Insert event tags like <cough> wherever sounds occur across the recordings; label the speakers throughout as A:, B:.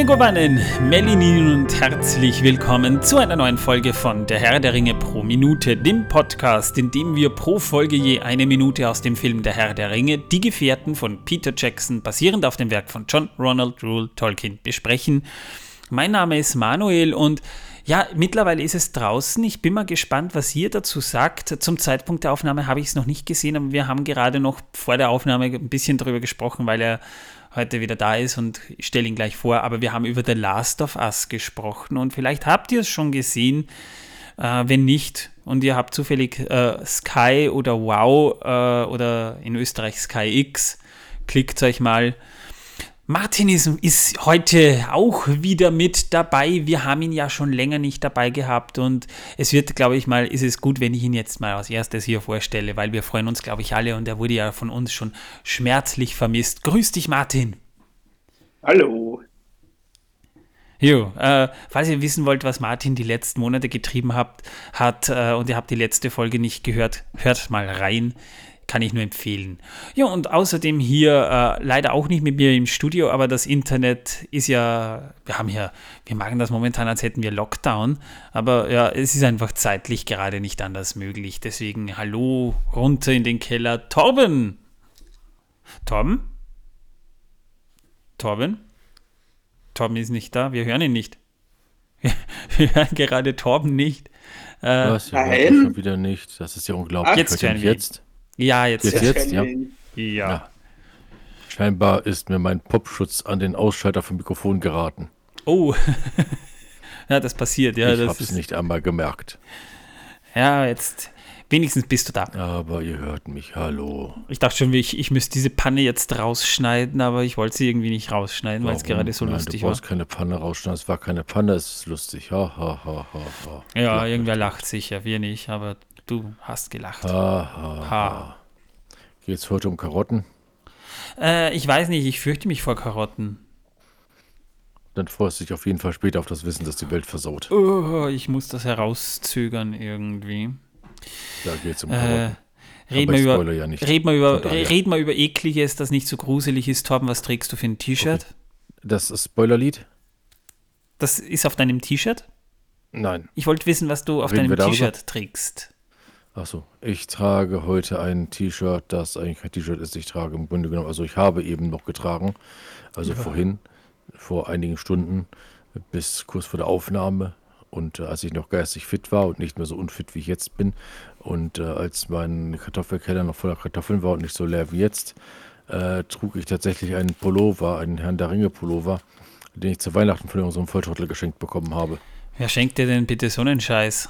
A: Megowannen, Melinin und herzlich willkommen zu einer neuen Folge von Der Herr der Ringe pro Minute, dem Podcast, in dem wir pro Folge je eine Minute aus dem Film Der Herr der Ringe, Die Gefährten von Peter Jackson, basierend auf dem Werk von John Ronald Rule Tolkien, besprechen. Mein Name ist Manuel und ja, mittlerweile ist es draußen. Ich bin mal gespannt, was ihr dazu sagt. Zum Zeitpunkt der Aufnahme habe ich es noch nicht gesehen, aber wir haben gerade noch vor der Aufnahme ein bisschen darüber gesprochen, weil er heute wieder da ist und ich stelle ihn gleich vor. Aber wir haben über The Last of Us gesprochen und vielleicht habt ihr es schon gesehen. Äh, wenn nicht und ihr habt zufällig äh, Sky oder Wow äh, oder in Österreich Sky X, klickt euch mal Martin ist, ist, heute auch wieder mit dabei. Wir haben ihn ja schon länger nicht dabei gehabt und es wird, glaube ich mal, ist es gut, wenn ich ihn jetzt mal als erstes hier vorstelle, weil wir freuen uns, glaube ich, alle und er wurde ja von uns schon schmerzlich vermisst. Grüß dich, Martin.
B: Hallo.
A: Jo, äh, falls ihr wissen wollt, was Martin die letzten Monate getrieben habt, hat äh, und ihr habt die letzte Folge nicht gehört, hört mal rein kann ich nur empfehlen. Ja, und außerdem hier äh, leider auch nicht mit mir im Studio, aber das Internet ist ja, wir haben hier, wir machen das momentan, als hätten wir Lockdown, aber ja, es ist einfach zeitlich gerade nicht anders möglich. Deswegen hallo runter in den Keller. Torben! Torben? Torben? Torben ist nicht da, wir hören ihn nicht. Wir, <laughs> wir hören gerade Torben nicht.
C: Äh, Was? Wir schon wieder nicht. Das ist ja unglaublich.
A: Jetzt hören wir jetzt.
C: Ja, jetzt, jetzt, jetzt ja.
A: ja. ja.
C: Scheinbar ist mir mein Popschutz an den Ausschalter vom Mikrofon geraten.
A: Oh, <laughs> ja, das passiert, ja.
C: Ich habe es nicht einmal gemerkt.
A: Ja, jetzt, wenigstens bist du da.
C: Aber ihr hört mich, hallo.
A: Ich dachte schon, ich, ich müsste diese Panne jetzt rausschneiden, aber ich wollte sie irgendwie nicht rausschneiden, weil es gerade so Nein, lustig
C: war. Du brauchst keine Panne rausschneiden, es war keine Panne, es ist lustig. Ha, ha, ha, ha,
A: ha. Ja, irgendwer lacht sicher, wir nicht, aber Du hast gelacht. Ha,
C: ha, ha. Geht es heute um Karotten?
A: Äh, ich weiß nicht, ich fürchte mich vor Karotten.
C: Dann freust du dich auf jeden Fall später auf das Wissen, dass die Welt versaut.
A: Oh, ich muss das herauszögern irgendwie.
C: Da geht es um Karotten.
A: Äh, red, mal über, ja red, mal über, red mal über Ekliges, das nicht so gruselig ist. Torben, was trägst du für ein T-Shirt? Okay.
C: Das Spoilerlied?
A: Das ist auf deinem T-Shirt?
C: Nein.
A: Ich wollte wissen, was du auf Reden deinem T-Shirt trägst.
C: Achso, ich trage heute ein T-Shirt, das eigentlich kein T-Shirt ist. Ich trage im Grunde genommen, also ich habe eben noch getragen, also ja. vorhin, vor einigen Stunden, bis kurz vor der Aufnahme. Und äh, als ich noch geistig fit war und nicht mehr so unfit wie ich jetzt bin, und äh, als mein Kartoffelkeller noch voller Kartoffeln war und nicht so leer wie jetzt, äh, trug ich tatsächlich einen Pullover, einen Herrn der Ringe Pullover, den ich zu Weihnachten von unserem Volltrottel geschenkt bekommen habe.
A: Wer schenkt dir denn bitte so einen Scheiß?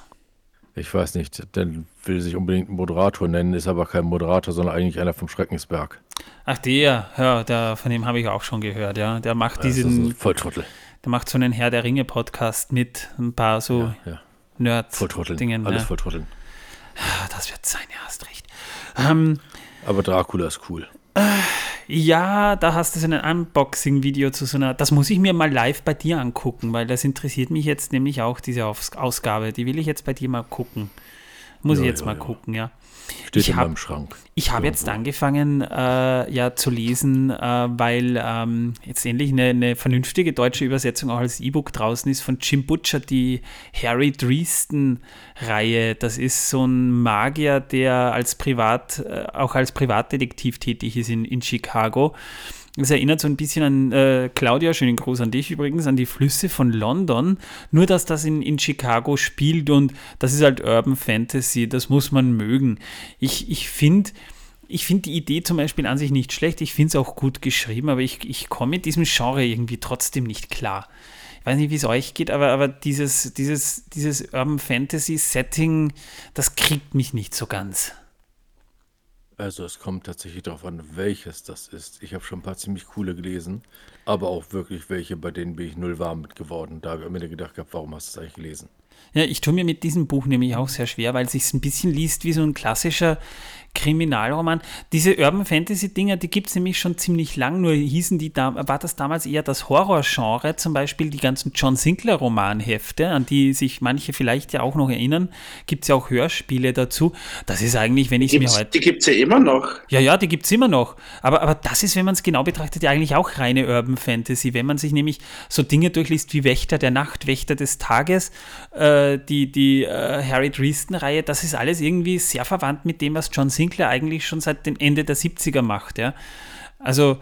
C: Ich weiß nicht, der will sich unbedingt Moderator nennen, ist aber kein Moderator, sondern eigentlich einer vom Schreckensberg.
A: Ach, der, ja, der, von dem habe ich auch schon gehört, ja. Der macht diesen.
C: Volltrottel.
A: Der macht so einen Herr der Ringe-Podcast mit ein paar so ja, ja.
C: Nerd-Dingen. Alles ja. volltrotteln.
A: Das wird sein, ja, hast recht. Ähm,
C: aber Dracula ist cool.
A: Ja, da hast du so ein Unboxing-Video zu so einer. Das muss ich mir mal live bei dir angucken, weil das interessiert mich jetzt nämlich auch, diese Ausgabe. Die will ich jetzt bei dir mal gucken. Muss ja, ich jetzt ja, mal ja. gucken, ja.
C: Steht ich in hab, meinem Schrank.
A: Ich habe jetzt angefangen, äh, ja, zu lesen, äh, weil ähm, jetzt endlich eine, eine, vernünftige deutsche Übersetzung auch als E-Book draußen ist von Jim Butcher, die Harry Dresden-Reihe. Das ist so ein Magier, der als Privat, äh, auch als Privatdetektiv tätig ist in, in Chicago. Das erinnert so ein bisschen an äh, Claudia, schönen Gruß an dich übrigens, an die Flüsse von London. Nur, dass das in, in Chicago spielt und das ist halt Urban Fantasy, das muss man mögen. Ich, ich finde ich finde die Idee zum Beispiel an sich nicht schlecht, ich finde es auch gut geschrieben, aber ich, ich komme mit diesem Genre irgendwie trotzdem nicht klar. Ich weiß nicht, wie es euch geht, aber, aber dieses, dieses, dieses Urban Fantasy Setting, das kriegt mich nicht so ganz.
C: Also es kommt tatsächlich darauf an, welches das ist. Ich habe schon ein paar ziemlich coole gelesen, aber auch wirklich welche, bei denen bin ich null warm mit geworden. Da habe ich mir gedacht gehabt, warum hast du es eigentlich gelesen?
A: Ja, ich tue mir mit diesem Buch nämlich auch sehr schwer, weil es sich ein bisschen liest wie so ein klassischer Kriminalroman. Diese Urban Fantasy Dinger, die gibt es nämlich schon ziemlich lang, nur hießen die da, war das damals eher das Horrorgenre, zum Beispiel die ganzen John Sinclair Romanhefte, an die sich manche vielleicht ja auch noch erinnern, gibt es ja auch Hörspiele dazu. Das ist eigentlich, wenn ich es mir heute...
B: Die gibt es ja immer noch.
A: Ja, ja, die gibt es immer noch. Aber, aber das ist, wenn man es genau betrachtet, ja eigentlich auch reine Urban Fantasy. Wenn man sich nämlich so Dinge durchliest wie Wächter der Nacht, Wächter des Tages, äh, die, die äh, Harry Dresden-Reihe, das ist alles irgendwie sehr verwandt mit dem, was John Sinclair Sinclair eigentlich schon seit dem Ende der 70er macht. Ja? Also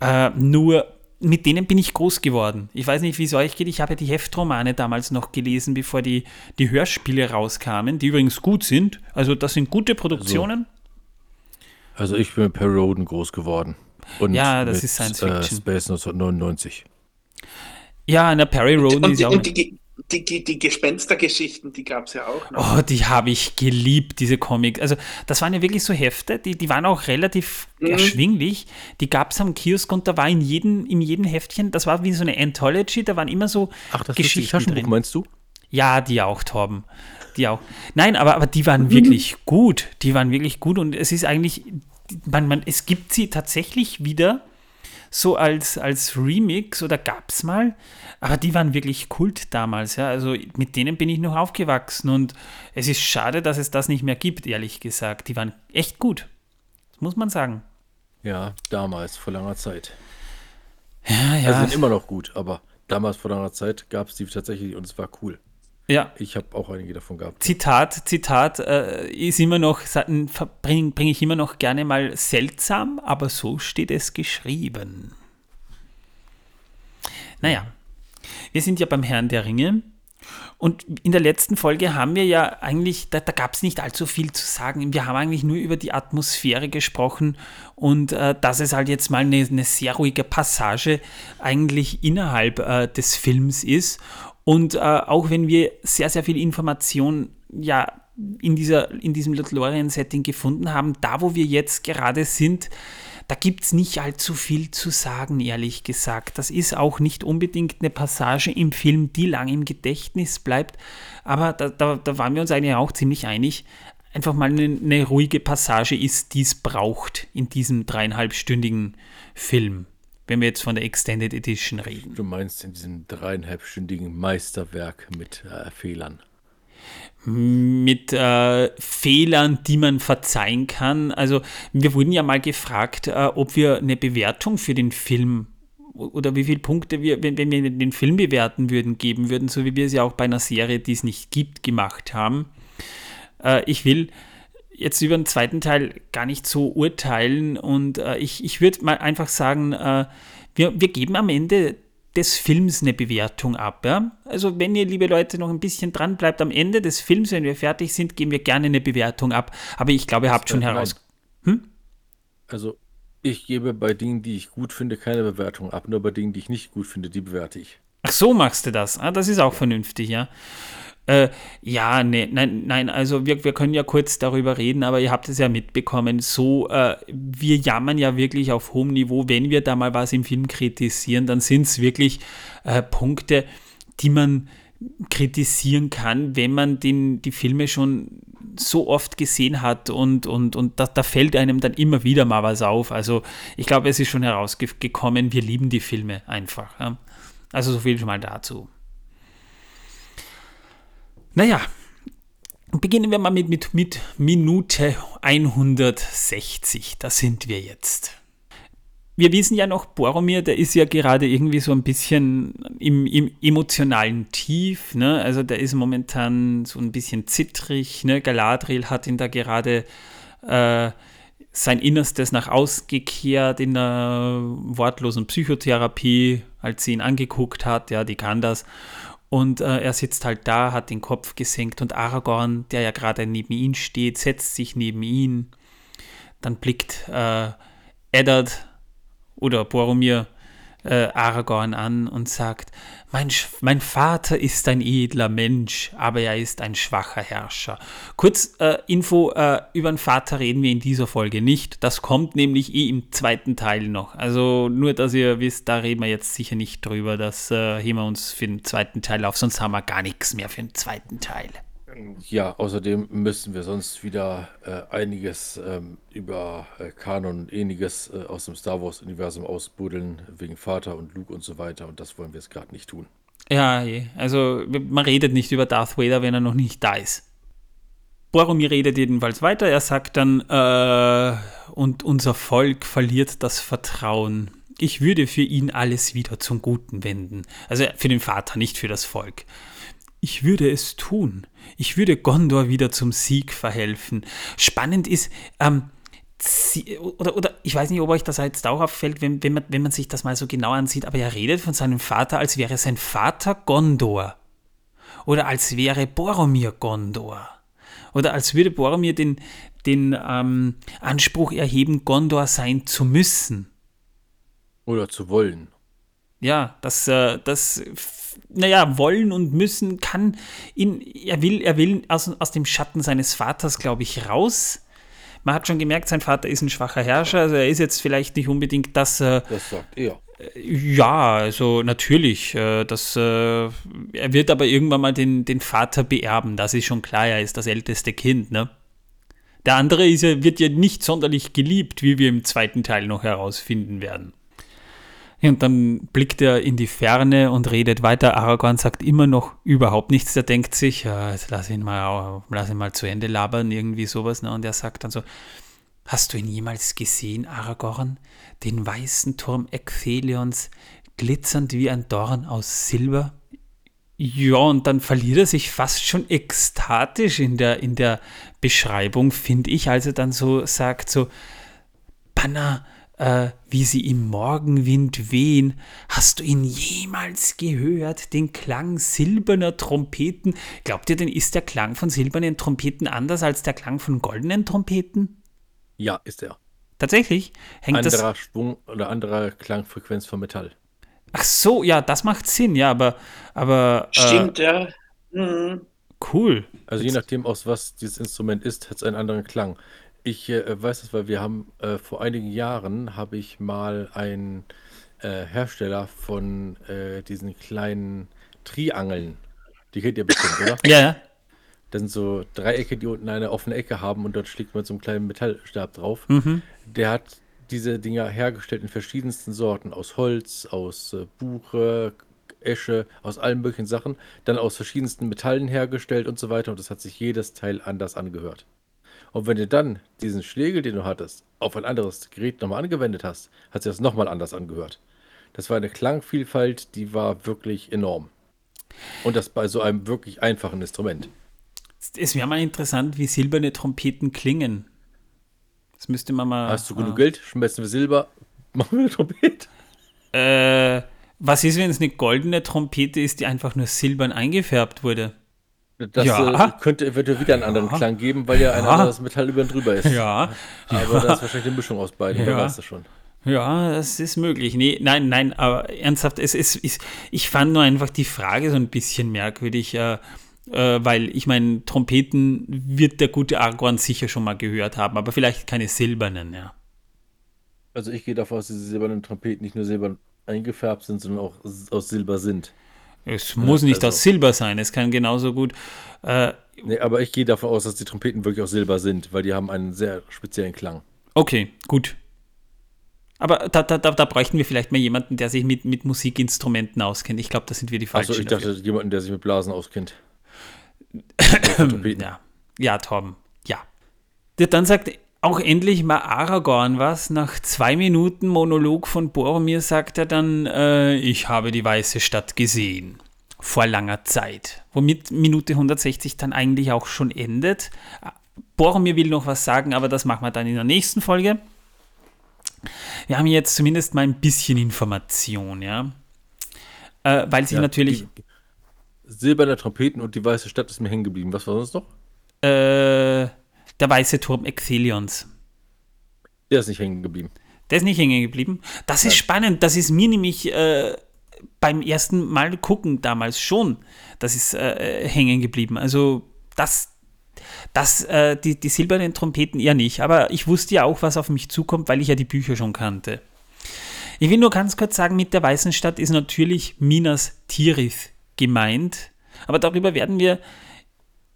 A: äh, nur mit denen bin ich groß geworden. Ich weiß nicht, wie es euch geht. Ich habe ja die Heftromane damals noch gelesen, bevor die, die Hörspiele rauskamen, die übrigens gut sind. Also das sind gute Produktionen.
C: Also, also ich bin mit Perry Roden groß geworden.
A: Und ja, das mit, ist Science Fiction.
C: Äh, Space 1999.
A: Ja, na, Perry Roden
B: ist ja auch. Und die, die, die, die Gespenstergeschichten, die gab es ja auch
A: noch. Oh, die habe ich geliebt, diese Comics. Also, das waren ja wirklich so Hefte, die, die waren auch relativ mhm. erschwinglich. Die gab es am Kiosk und da war in jedem, in jedem Heftchen, das war wie so eine Anthology, da waren immer so
C: Ach, das Geschichten ist die Taschenbuch, drin. meinst du?
A: Ja, die auch, Torben. Die auch. Nein, aber, aber die waren mhm. wirklich gut. Die waren wirklich gut und es ist eigentlich, man, man, es gibt sie tatsächlich wieder so als, als Remix oder gab es mal, aber die waren wirklich Kult damals, ja. Also mit denen bin ich noch aufgewachsen und es ist schade, dass es das nicht mehr gibt, ehrlich gesagt. Die waren echt gut. Das muss man sagen.
C: Ja, damals, vor langer Zeit.
A: Ja, ja.
C: Also sind immer noch gut, aber damals vor langer Zeit gab es die tatsächlich und es war cool.
A: Ja.
C: Ich habe auch einige davon gehabt.
A: Zitat, Zitat, äh, ist immer noch, bringe bring ich immer noch gerne mal seltsam, aber so steht es geschrieben. Naja, wir sind ja beim Herrn der Ringe. Und in der letzten Folge haben wir ja eigentlich, da, da gab es nicht allzu viel zu sagen. Wir haben eigentlich nur über die Atmosphäre gesprochen und äh, dass es halt jetzt mal eine, eine, sehr ruhige Passage eigentlich innerhalb äh, des Films ist. Und äh, auch wenn wir sehr, sehr viel Information ja in, dieser, in diesem Lothlorien-Setting gefunden haben, da wo wir jetzt gerade sind, da gibt es nicht allzu viel zu sagen, ehrlich gesagt. Das ist auch nicht unbedingt eine Passage im Film, die lang im Gedächtnis bleibt, aber da, da, da waren wir uns eigentlich auch ziemlich einig. Einfach mal eine, eine ruhige Passage ist, die es braucht in diesem dreieinhalbstündigen Film wenn wir jetzt von der Extended Edition reden.
C: Du meinst in diesem dreieinhalbstündigen Meisterwerk mit äh, Fehlern?
A: Mit äh, Fehlern, die man verzeihen kann. Also wir wurden ja mal gefragt, äh, ob wir eine Bewertung für den Film oder wie viele Punkte wir, wenn, wenn wir den Film bewerten würden, geben würden, so wie wir es ja auch bei einer Serie, die es nicht gibt, gemacht haben. Äh, ich will jetzt über den zweiten Teil gar nicht so urteilen und äh, ich, ich würde mal einfach sagen, äh, wir, wir geben am Ende des Films eine Bewertung ab. Ja? Also wenn ihr, liebe Leute, noch ein bisschen dran bleibt, am Ende des Films, wenn wir fertig sind, geben wir gerne eine Bewertung ab. Aber ich glaube, ihr habt schon heraus... Hm?
C: Also ich gebe bei Dingen, die ich gut finde, keine Bewertung ab. Nur bei Dingen, die ich nicht gut finde, die bewerte ich.
A: Ach so machst du das. Ah, das ist auch vernünftig, ja. Äh, ja, nee, nein, nein, also wir, wir können ja kurz darüber reden, aber ihr habt es ja mitbekommen, so, äh, wir jammern ja wirklich auf hohem Niveau, wenn wir da mal was im Film kritisieren, dann sind es wirklich äh, Punkte, die man kritisieren kann, wenn man den, die Filme schon so oft gesehen hat und, und, und da, da fällt einem dann immer wieder mal was auf. Also ich glaube, es ist schon herausgekommen, wir lieben die Filme einfach. Ja? Also so viel schon mal dazu. Naja, beginnen wir mal mit, mit, mit Minute 160. Da sind wir jetzt. Wir wissen ja noch, Boromir, der ist ja gerade irgendwie so ein bisschen im, im emotionalen Tief. Ne? Also der ist momentan so ein bisschen zittrig. Ne? Galadriel hat ihn da gerade äh, sein Innerstes nach ausgekehrt in einer wortlosen Psychotherapie, als sie ihn angeguckt hat. Ja, die kann das. Und äh, er sitzt halt da, hat den Kopf gesenkt und Aragorn, der ja gerade neben ihm steht, setzt sich neben ihn. Dann blickt äh, Eddard oder Boromir äh, Aragorn an und sagt, mein, mein, Vater ist ein edler Mensch, aber er ist ein schwacher Herrscher. Kurz äh, Info, äh, über den Vater reden wir in dieser Folge nicht. Das kommt nämlich eh im zweiten Teil noch. Also nur, dass ihr wisst, da reden wir jetzt sicher nicht drüber. Das äh, heben wir uns für den zweiten Teil auf, sonst haben wir gar nichts mehr für den zweiten Teil.
C: Ja, außerdem müssen wir sonst wieder äh, einiges ähm, über äh, Kanon und ähnliches äh, aus dem Star Wars-Universum ausbuddeln, wegen Vater und Luke und so weiter. Und das wollen wir jetzt gerade nicht tun.
A: Ja, also man redet nicht über Darth Vader, wenn er noch nicht da ist. Boromir redet jedenfalls weiter. Er sagt dann, äh, und unser Volk verliert das Vertrauen. Ich würde für ihn alles wieder zum Guten wenden. Also für den Vater, nicht für das Volk. Ich würde es tun. Ich würde Gondor wieder zum Sieg verhelfen. Spannend ist, ähm, oder, oder ich weiß nicht, ob euch das jetzt auch auffällt, wenn, wenn, man, wenn man sich das mal so genau ansieht, aber er redet von seinem Vater, als wäre sein Vater Gondor. Oder als wäre Boromir Gondor. Oder als würde Boromir den, den ähm, Anspruch erheben, Gondor sein zu müssen.
C: Oder zu wollen.
A: Ja, das, äh, das naja, wollen und müssen kann ihn, er will, er will aus, aus dem Schatten seines Vaters, glaube ich, raus. Man hat schon gemerkt, sein Vater ist ein schwacher Herrscher, also er ist jetzt vielleicht nicht unbedingt das. Äh,
C: das sagt er.
A: Äh, ja, also natürlich. Das, er wird aber irgendwann mal den, den Vater beerben, das ist schon klar, er ist das älteste Kind, ne? Der andere ist ja, wird ja nicht sonderlich geliebt, wie wir im zweiten Teil noch herausfinden werden. Und dann blickt er in die Ferne und redet weiter. Aragorn sagt immer noch überhaupt nichts. Der denkt sich, ja, jetzt lass ihn mal, lass ihn mal zu Ende labern, irgendwie sowas. Ne? Und er sagt dann so, hast du ihn jemals gesehen, Aragorn? Den weißen Turm Ecthelions, glitzernd wie ein Dorn aus Silber? Ja, und dann verliert er sich fast schon ekstatisch in der, in der Beschreibung, finde ich, als er dann so sagt, so, Banner, äh, wie sie im Morgenwind wehen. Hast du ihn jemals gehört, den Klang silberner Trompeten? Glaubt ihr denn, ist der Klang von silbernen Trompeten anders als der Klang von goldenen Trompeten?
C: Ja, ist er.
A: Tatsächlich?
C: Hängt anderer das Schwung oder anderer Klangfrequenz von Metall.
A: Ach so, ja, das macht Sinn, ja, aber. aber
B: äh, Stimmt, äh, ja. Mhm.
A: Cool.
C: Also je nachdem, aus was dieses Instrument ist, hat es einen anderen Klang. Ich äh, weiß das, weil wir haben äh, vor einigen Jahren habe ich mal einen äh, Hersteller von äh, diesen kleinen Triangeln. Die kennt ihr bestimmt, oder?
A: Ja, ja.
C: Das sind so Dreiecke, die unten eine offene Ecke haben und dort schlägt man so einen kleinen Metallstab drauf.
A: Mhm.
C: Der hat diese Dinger hergestellt in verschiedensten Sorten. Aus Holz, aus äh, Buche, Esche, aus allen möglichen Sachen. Dann aus verschiedensten Metallen hergestellt und so weiter. Und das hat sich jedes Teil anders angehört. Und wenn du dann diesen Schlägel, den du hattest, auf ein anderes Gerät nochmal angewendet hast, hat sich das nochmal anders angehört. Das war eine Klangvielfalt, die war wirklich enorm. Und das bei so einem wirklich einfachen Instrument.
A: Es wäre mal interessant, wie silberne Trompeten klingen. Das müsste man mal.
C: Hast du genug äh, Geld? Schmeißen wir Silber, <laughs> machen wir eine Trompete.
A: Äh, was ist, wenn es eine goldene Trompete ist, die einfach nur silbern eingefärbt wurde?
C: Das ja. äh, könnte eventuell wieder einen anderen ja. Klang geben, weil ja ein anderes Metall über und drüber ist.
A: Ja.
C: Aber das ist wahrscheinlich eine Mischung aus beiden, ja. wer weiß das schon.
A: Ja, das ist möglich. Nee, nein, nein, aber ernsthaft, es ist, ich fand nur einfach die Frage so ein bisschen merkwürdig, äh, äh, weil ich meine, Trompeten wird der gute Argon sicher schon mal gehört haben, aber vielleicht keine silbernen, ja.
C: Also ich gehe davon aus, dass diese silbernen Trompeten nicht nur silbern eingefärbt sind, sondern auch aus Silber sind.
A: Es muss nicht also. aus Silber sein, es kann genauso gut. Äh,
C: nee, aber ich gehe davon aus, dass die Trompeten wirklich aus Silber sind, weil die haben einen sehr speziellen Klang.
A: Okay, gut. Aber da, da, da, da bräuchten wir vielleicht mal jemanden, der sich mit, mit Musikinstrumenten auskennt. Ich glaube, da sind wir die Falschen.
C: Achso, ich dachte, dafür. jemanden, der sich mit Blasen auskennt. <coughs>
A: ja. ja, Torben, ja. Der dann sagt auch endlich mal Aragorn was. Nach zwei Minuten Monolog von Boromir sagt er dann, äh, ich habe die Weiße Stadt gesehen. Vor langer Zeit. Womit Minute 160 dann eigentlich auch schon endet. Boromir will noch was sagen, aber das machen wir dann in der nächsten Folge. Wir haben jetzt zumindest mal ein bisschen Information, ja. Äh, weil sich ja, natürlich.
C: Silberne Trompeten und die Weiße Stadt ist mir hängen geblieben. Was war sonst noch?
A: Äh der weiße Turm Exilions.
C: Der ist nicht hängen geblieben.
A: Der ist nicht hängen geblieben. Das ist spannend. Das ist mir nämlich äh, beim ersten Mal gucken damals schon, das ist äh, hängen geblieben. Also das, das, äh, die, die silbernen Trompeten eher nicht. Aber ich wusste ja auch, was auf mich zukommt, weil ich ja die Bücher schon kannte. Ich will nur ganz kurz sagen, mit der Weißen Stadt ist natürlich Minas Tirith gemeint. Aber darüber werden wir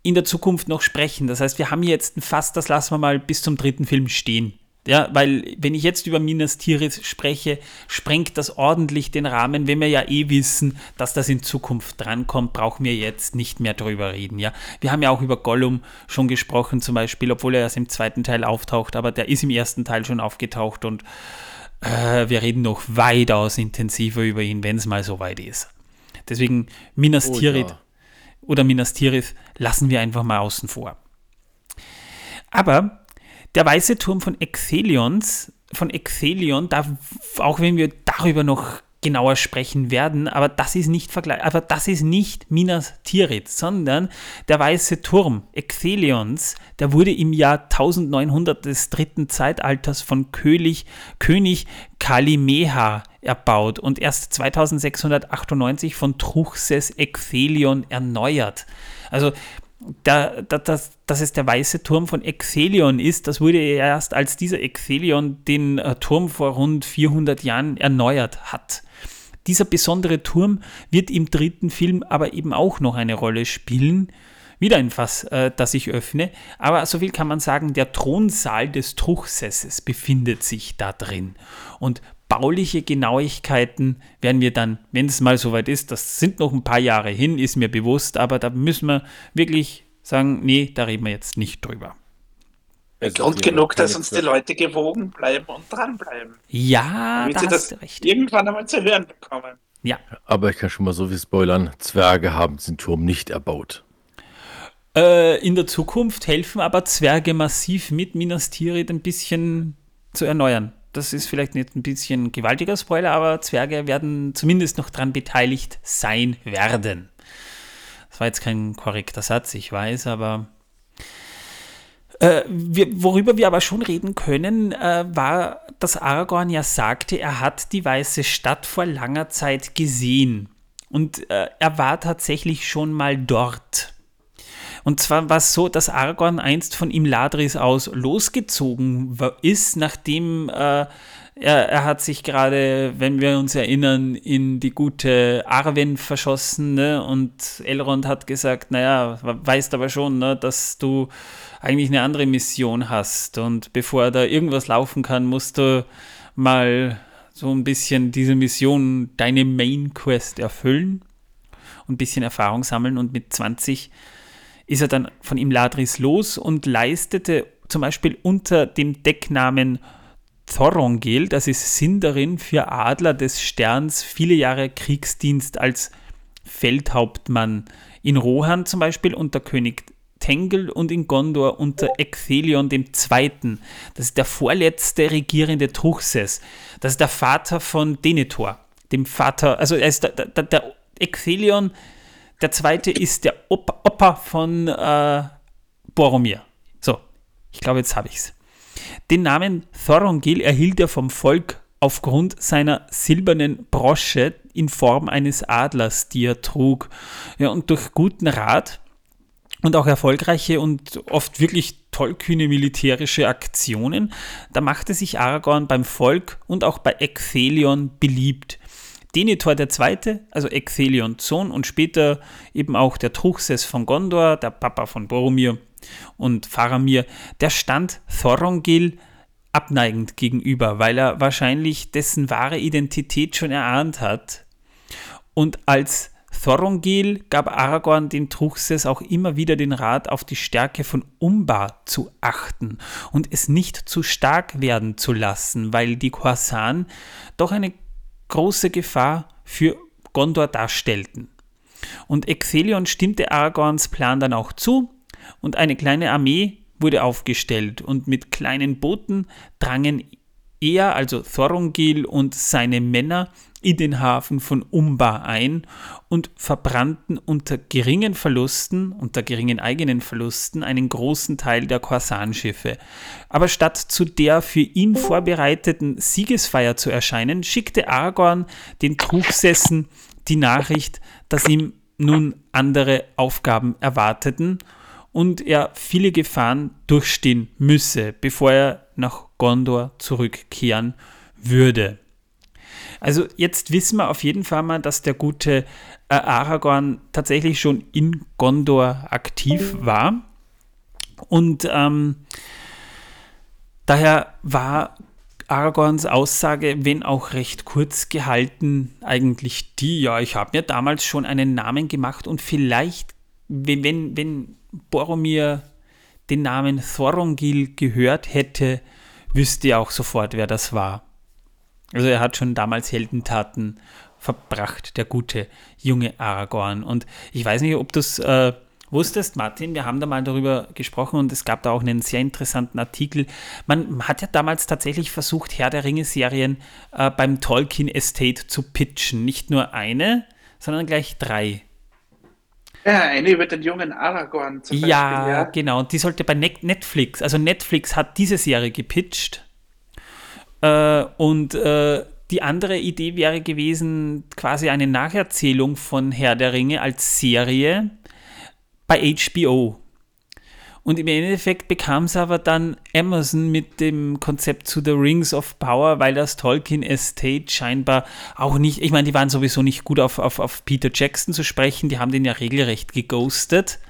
A: in der Zukunft noch sprechen. Das heißt, wir haben jetzt fast, das lassen wir mal bis zum dritten Film stehen. Ja, weil wenn ich jetzt über Minas Tirith spreche, sprengt das ordentlich den Rahmen. Wenn wir ja eh wissen, dass das in Zukunft drankommt, brauchen wir jetzt nicht mehr drüber reden. Ja, wir haben ja auch über Gollum schon gesprochen, zum Beispiel, obwohl er erst im zweiten Teil auftaucht, aber der ist im ersten Teil schon aufgetaucht und äh, wir reden noch weitaus intensiver über ihn, wenn es mal so weit ist. Deswegen Minas oh, Tirith ja. Oder Minas Tirith lassen wir einfach mal außen vor. Aber der weiße Turm von Exelions, von Exelion, da, auch wenn wir darüber noch genauer sprechen werden, aber das ist nicht aber das ist nicht Minas Tirith, sondern der weiße Turm Exelions, der wurde im Jahr 1900 des dritten Zeitalters von König, König Kalimeha erbaut und erst 2698 von Truchses Exelion erneuert. Also da, da, das, dass es der weiße Turm von Exelion ist, das wurde erst als dieser Exelion den äh, Turm vor rund 400 Jahren erneuert hat. Dieser besondere Turm wird im dritten Film aber eben auch noch eine Rolle spielen. Wieder ein Fass, äh, das ich öffne. Aber so viel kann man sagen, der Thronsaal des Truchsesses befindet sich da drin. Und bauliche Genauigkeiten werden wir dann, wenn es mal soweit ist, das sind noch ein paar Jahre hin, ist mir bewusst, aber da müssen wir wirklich sagen, nee, da reden wir jetzt nicht drüber.
B: Grund genug, dass uns die Leute gewogen bleiben und dranbleiben.
A: Ja,
B: damit da sie das recht. irgendwann einmal zu hören bekommen.
C: Ja. Aber ich kann schon mal so wie spoilern, Zwerge haben den Turm nicht erbaut.
A: Äh, in der Zukunft helfen aber Zwerge massiv mit, Minas Tirith ein bisschen zu erneuern das ist vielleicht nicht ein bisschen gewaltiger Spoiler, aber Zwerge werden zumindest noch daran beteiligt sein werden. Das war jetzt kein korrekter Satz, ich weiß, aber äh, wir, worüber wir aber schon reden können, äh, war, dass Aragorn ja sagte, er hat die Weiße Stadt vor langer Zeit gesehen. Und äh, er war tatsächlich schon mal dort. Und zwar war es so, dass Aragorn einst von Imladris aus losgezogen ist, nachdem äh, er, er, hat sich gerade, wenn wir uns erinnern, in die gute Arwen verschossen ne? und Elrond hat gesagt, naja, weißt aber schon, ne, dass du eigentlich eine andere Mission hast und bevor da irgendwas laufen kann, musst du mal so ein bisschen diese Mission, deine Main Quest erfüllen und ein bisschen Erfahrung sammeln und mit 20 ist er dann von ihm Ladris los und leistete zum Beispiel unter dem Decknamen Thorongel, das ist Sindarin für Adler des Sterns, viele Jahre Kriegsdienst als Feldhauptmann. In Rohan zum Beispiel unter König Tengel und in Gondor unter Ecthelion II. Das ist der vorletzte regierende Truchses. Das ist der Vater von Denethor, dem Vater, also er ist der, der, der Ecthelion der zweite ist der Opa, Opa von äh, Boromir. So, ich glaube, jetzt habe ich es. Den Namen Thorongil erhielt er vom Volk aufgrund seiner silbernen Brosche in Form eines Adlers, die er trug. Ja, und durch guten Rat und auch erfolgreiche und oft wirklich tollkühne militärische Aktionen, da machte sich Aragorn beim Volk und auch bei Ecthelion beliebt. Denethor II., also Ecthelions Sohn und später eben auch der Truchsess von Gondor, der Papa von Boromir und Faramir, der stand Thorongil abneigend gegenüber, weil er wahrscheinlich dessen wahre Identität schon erahnt hat. Und als Thorongil gab Aragorn den Truchsess auch immer wieder den Rat, auf die Stärke von Umbar zu achten und es nicht zu stark werden zu lassen, weil die Korsan doch eine große Gefahr für Gondor darstellten. Und Exelion stimmte Aragorns Plan dann auch zu und eine kleine Armee wurde aufgestellt und mit kleinen Booten drangen er, also Thorongil und seine Männer, in den Hafen von Umbar ein und verbrannten unter geringen Verlusten, unter geringen eigenen Verlusten, einen großen Teil der Korsanschiffe. Aber statt zu der für ihn vorbereiteten Siegesfeier zu erscheinen, schickte Aragorn den Trugsessen die Nachricht, dass ihm nun andere Aufgaben erwarteten und er viele Gefahren durchstehen müsse, bevor er nach Gondor zurückkehren würde. Also jetzt wissen wir auf jeden Fall mal, dass der gute äh, Aragorn tatsächlich schon in Gondor aktiv war. Und ähm, daher war Aragorns Aussage, wenn auch recht kurz gehalten, eigentlich die, ja, ich habe mir damals schon einen Namen gemacht und vielleicht, wenn, wenn, wenn Boromir den Namen Thorongil gehört hätte, wüsste er auch sofort, wer das war. Also er hat schon damals Heldentaten verbracht, der gute junge Aragorn. Und ich weiß nicht, ob du es äh, wusstest, Martin, wir haben da mal darüber gesprochen und es gab da auch einen sehr interessanten Artikel. Man hat ja damals tatsächlich versucht, Herr der Ringe-Serien äh, beim Tolkien Estate zu pitchen. Nicht nur eine, sondern gleich drei.
B: Ja, eine über den jungen Aragorn
A: zum Beispiel. Ja, ja. genau. Und die sollte bei Netflix, also Netflix hat diese Serie gepitcht. Äh, und äh, die andere Idee wäre gewesen, quasi eine Nacherzählung von Herr der Ringe als Serie bei HBO. Und im Endeffekt bekam es aber dann Amazon mit dem Konzept zu The Rings of Power, weil das Tolkien Estate scheinbar auch nicht, ich meine, die waren sowieso nicht gut auf, auf, auf Peter Jackson zu sprechen, die haben den ja regelrecht geghostet.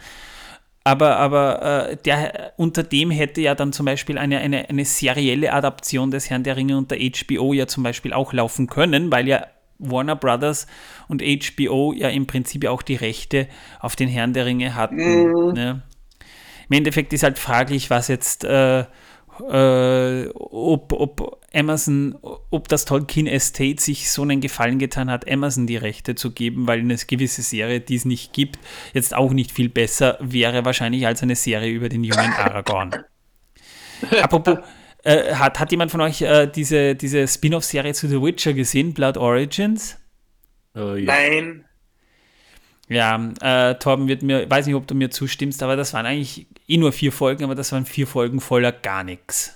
A: Aber, aber äh, der, unter dem hätte ja dann zum Beispiel eine, eine, eine serielle Adaption des Herrn der Ringe unter HBO ja zum Beispiel auch laufen können, weil ja Warner Brothers und HBO ja im Prinzip auch die Rechte auf den Herrn der Ringe hatten. Mhm. Ne? Im Endeffekt ist halt fraglich, was jetzt, äh, äh, ob, ob Amazon, ob das Tolkien Estate sich so einen Gefallen getan hat, Amazon die Rechte zu geben, weil eine gewisse Serie, die es nicht gibt, jetzt auch nicht viel besser wäre wahrscheinlich als eine Serie über den jungen Aragorn. <laughs> Apropos, äh, hat, hat jemand von euch äh, diese, diese Spin-off-Serie zu The Witcher gesehen, Blood Origins?
B: Oh, ja. Nein.
A: Ja, äh, Torben wird mir, weiß nicht, ob du mir zustimmst, aber das waren eigentlich eh nur vier Folgen, aber das waren vier Folgen voller gar nichts.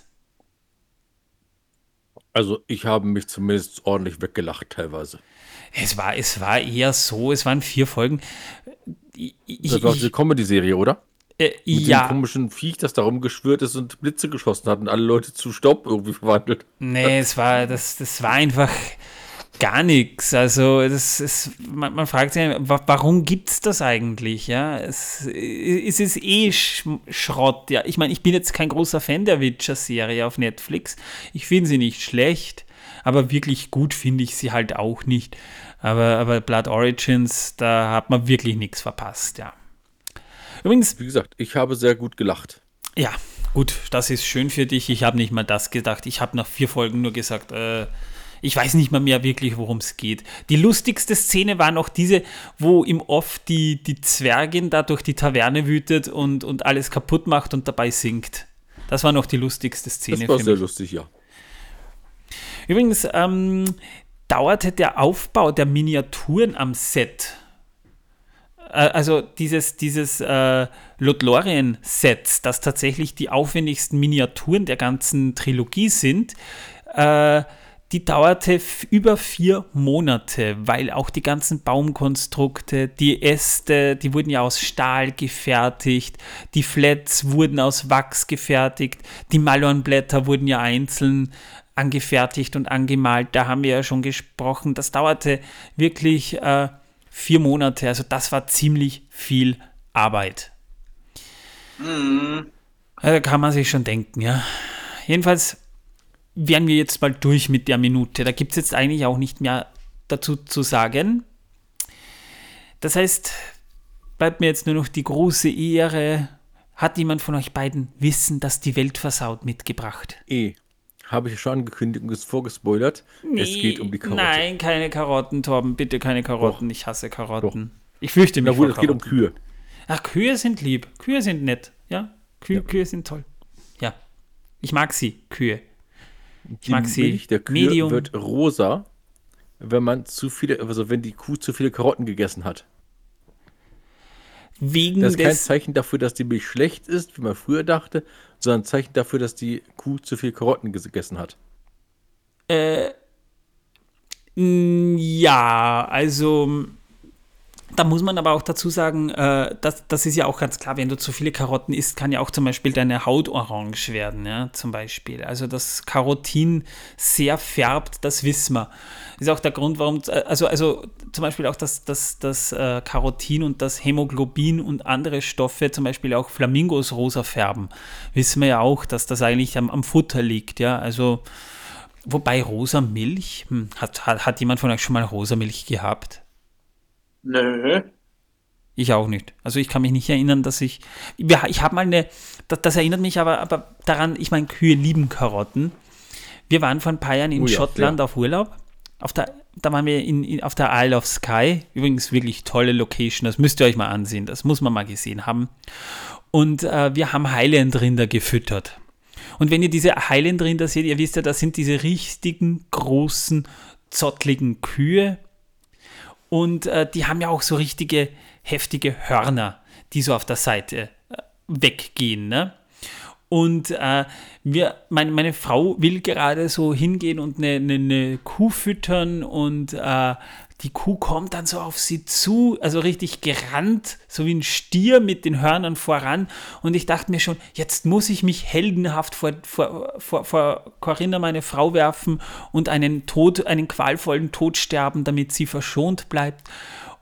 C: Also ich habe mich zumindest ordentlich weggelacht teilweise.
A: Es war, es war eher so, es waren vier Folgen.
C: Ich, das war diese Comedy-Serie, oder?
A: Äh, Mit ja.
C: dem komischen Viech, das da rumgeschwört ist und Blitze geschossen hat und alle Leute zu Staub irgendwie verwandelt.
A: Nee, es war, das, das war einfach, gar nichts. Also das, es, man, man, fragt sich, warum gibt es das eigentlich? Ja? Es, es ist eh Sch Schrott. Ja? Ich meine, ich bin jetzt kein großer Fan der Witcher-Serie auf Netflix. Ich finde sie nicht schlecht, aber wirklich gut finde ich sie halt auch nicht. Aber, aber Blood Origins, da hat man wirklich nichts verpasst, ja.
C: Übrigens. Wie gesagt, ich habe sehr gut gelacht.
A: Ja, gut, das ist schön für dich. Ich habe nicht mal das gedacht. Ich habe nach vier Folgen nur gesagt, äh, ich weiß nicht mal mehr wirklich, worum es geht. Die lustigste Szene war noch diese, wo im Off die, die Zwergin da durch die Taverne wütet und, und alles kaputt macht und dabei singt. Das war noch die lustigste Szene.
C: Das war sehr lustig, ja.
A: Übrigens ähm, dauerte der Aufbau der Miniaturen am Set äh, also dieses, dieses äh, Lothlorien-Set, das tatsächlich die aufwendigsten Miniaturen der ganzen Trilogie sind, äh, die dauerte über vier Monate, weil auch die ganzen Baumkonstrukte, die Äste, die wurden ja aus Stahl gefertigt, die Flats wurden aus Wachs gefertigt, die Malornblätter wurden ja einzeln angefertigt und angemalt, da haben wir ja schon gesprochen. Das dauerte wirklich äh, vier Monate, also das war ziemlich viel Arbeit. Mhm. Da kann man sich schon denken, ja. Jedenfalls wären wir jetzt mal durch mit der Minute. Da gibt es jetzt eigentlich auch nicht mehr dazu zu sagen. Das heißt, bleibt mir jetzt nur noch die große Ehre. Hat jemand von euch beiden Wissen, dass die Welt versaut mitgebracht?
C: Eh. Habe ich schon angekündigt und vorgespoilert. Nee, es geht um die
A: Karotten. Nein, keine Karotten, Torben. Bitte keine Karotten. Doch. Ich hasse Karotten. Doch. Ich fürchte mich.
C: Na gut, es geht um Kühe.
A: Ach, Kühe sind lieb. Kühe sind nett. Ja, Kühe, ja. Kühe sind toll. Ja. Ich mag sie, Kühe.
C: Ich mag sie. Milch der Kühe Medium. wird rosa wenn man zu viele, also wenn die Kuh zu viele Karotten gegessen hat.
A: Wegen
C: das ist kein. Zeichen dafür, dass die Milch schlecht ist, wie man früher dachte, sondern ein Zeichen dafür, dass die Kuh zu viel Karotten gegessen hat.
A: Äh, ja, also da muss man aber auch dazu sagen, äh, das, das ist ja auch ganz klar, wenn du zu viele Karotten isst, kann ja auch zum Beispiel deine Haut orange werden, ja, zum Beispiel. Also das Karotin sehr färbt, das wissen wir. Das ist auch der Grund, warum, also, also zum Beispiel auch das, das, das äh, Karotin und das Hämoglobin und andere Stoffe, zum Beispiel auch Flamingos rosa färben, wissen wir ja auch, dass das eigentlich am, am Futter liegt, ja, also wobei rosa Milch, hm, hat, hat, hat jemand von euch schon mal rosa Milch gehabt?
B: Nö.
A: Ich auch nicht. Also ich kann mich nicht erinnern, dass ich. Ja, ich habe mal eine. Das, das, erinnert mich aber, aber daran, ich meine, Kühe lieben Karotten. Wir waren vor ein paar Jahren in oh ja, Schottland ja. auf Urlaub. Auf der, da waren wir in, in, auf der Isle of Skye. Übrigens wirklich tolle Location. Das müsst ihr euch mal ansehen. Das muss man mal gesehen haben. Und äh, wir haben Highland-Rinder gefüttert. Und wenn ihr diese Highland-Rinder seht, ihr wisst ja, das sind diese richtigen, großen, zottligen Kühe und äh, die haben ja auch so richtige heftige Hörner, die so auf der Seite äh, weggehen. Ne? Und äh, wir, meine, meine Frau will gerade so hingehen und eine, eine, eine Kuh füttern und äh, die Kuh kommt dann so auf sie zu, also richtig gerannt, so wie ein Stier mit den Hörnern voran. Und ich dachte mir schon, jetzt muss ich mich heldenhaft vor, vor, vor, vor Corinna, meine Frau, werfen und einen Tod, einen qualvollen Tod sterben, damit sie verschont bleibt.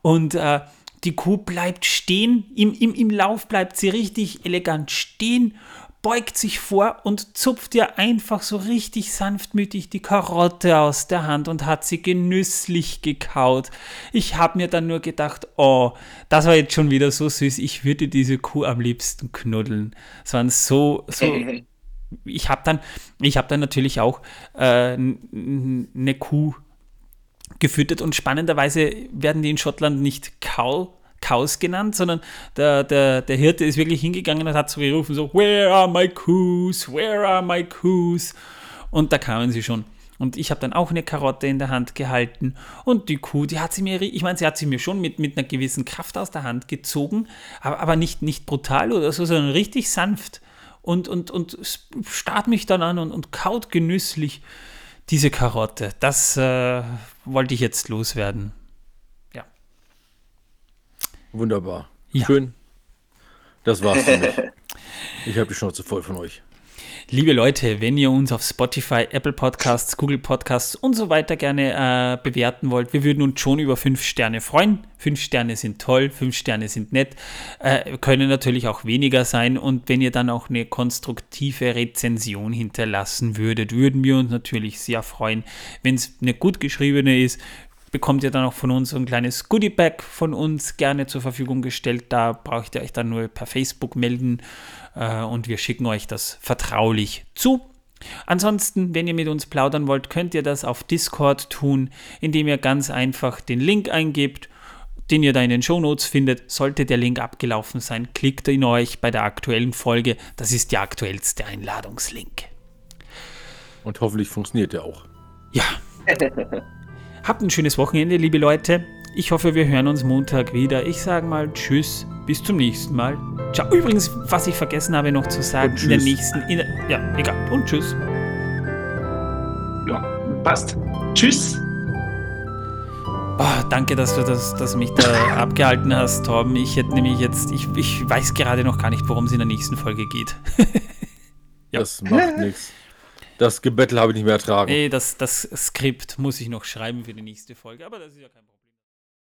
A: Und äh, die Kuh bleibt stehen, im, im, im Lauf bleibt sie richtig elegant stehen beugt sich vor und zupft ihr einfach so richtig sanftmütig die Karotte aus der Hand und hat sie genüsslich gekaut. Ich habe mir dann nur gedacht, oh, das war jetzt schon wieder so süß, ich würde diese Kuh am liebsten knuddeln. Es waren so, so. <laughs> Ich habe dann, ich habe dann natürlich auch äh, eine Kuh gefüttert und spannenderweise werden die in Schottland nicht Cow Chaos genannt, sondern der, der, der Hirte ist wirklich hingegangen und hat so gerufen, so, where are my coos, where are my coos? Und da kamen sie schon. Und ich habe dann auch eine Karotte in der Hand gehalten. Und die Kuh, die hat sie mir, ich meine, sie hat sie mir schon mit, mit einer gewissen Kraft aus der Hand gezogen, aber, aber nicht, nicht brutal oder so, sondern richtig sanft. Und, und, und starrt mich dann an und, und kaut genüsslich diese Karotte. Das äh, wollte ich jetzt loswerden.
C: Wunderbar. Ja. Schön. Das war's für mich. <laughs> Ich habe die Schnauze voll von euch.
A: Liebe Leute, wenn ihr uns auf Spotify, Apple Podcasts, Google Podcasts und so weiter gerne äh, bewerten wollt, wir würden uns schon über fünf Sterne freuen. Fünf Sterne sind toll, fünf Sterne sind nett, äh, können natürlich auch weniger sein. Und wenn ihr dann auch eine konstruktive Rezension hinterlassen würdet, würden wir uns natürlich sehr freuen. Wenn es eine gut geschriebene ist, bekommt ihr dann auch von uns so ein kleines Goodie-Bag von uns gerne zur Verfügung gestellt. Da braucht ihr euch dann nur per Facebook melden äh, und wir schicken euch das vertraulich zu. Ansonsten, wenn ihr mit uns plaudern wollt, könnt ihr das auf Discord tun, indem ihr ganz einfach den Link eingebt, den ihr da in den Shownotes findet. Sollte der Link abgelaufen sein, klickt ihn euch bei der aktuellen Folge. Das ist der aktuellste Einladungslink.
C: Und hoffentlich funktioniert der auch.
A: Ja. <laughs> Habt ein schönes Wochenende, liebe Leute. Ich hoffe, wir hören uns Montag wieder. Ich sage mal Tschüss, bis zum nächsten Mal. Ciao. Übrigens, was ich vergessen habe noch zu sagen, in der nächsten. In der, ja, egal. Und Tschüss.
B: Ja, passt. Tschüss.
A: Oh, danke, dass du das, dass mich da <laughs> abgehalten hast, Torben. Ich hätte nämlich jetzt, ich, ich weiß gerade noch gar nicht, worum es in der nächsten Folge geht. <laughs>
C: ja. Das macht nichts. Das Gebettel habe ich nicht mehr ertragen.
A: Nee, das, das Skript muss ich noch schreiben für die nächste Folge, aber das ist ja kein Problem.